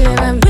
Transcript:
Feeling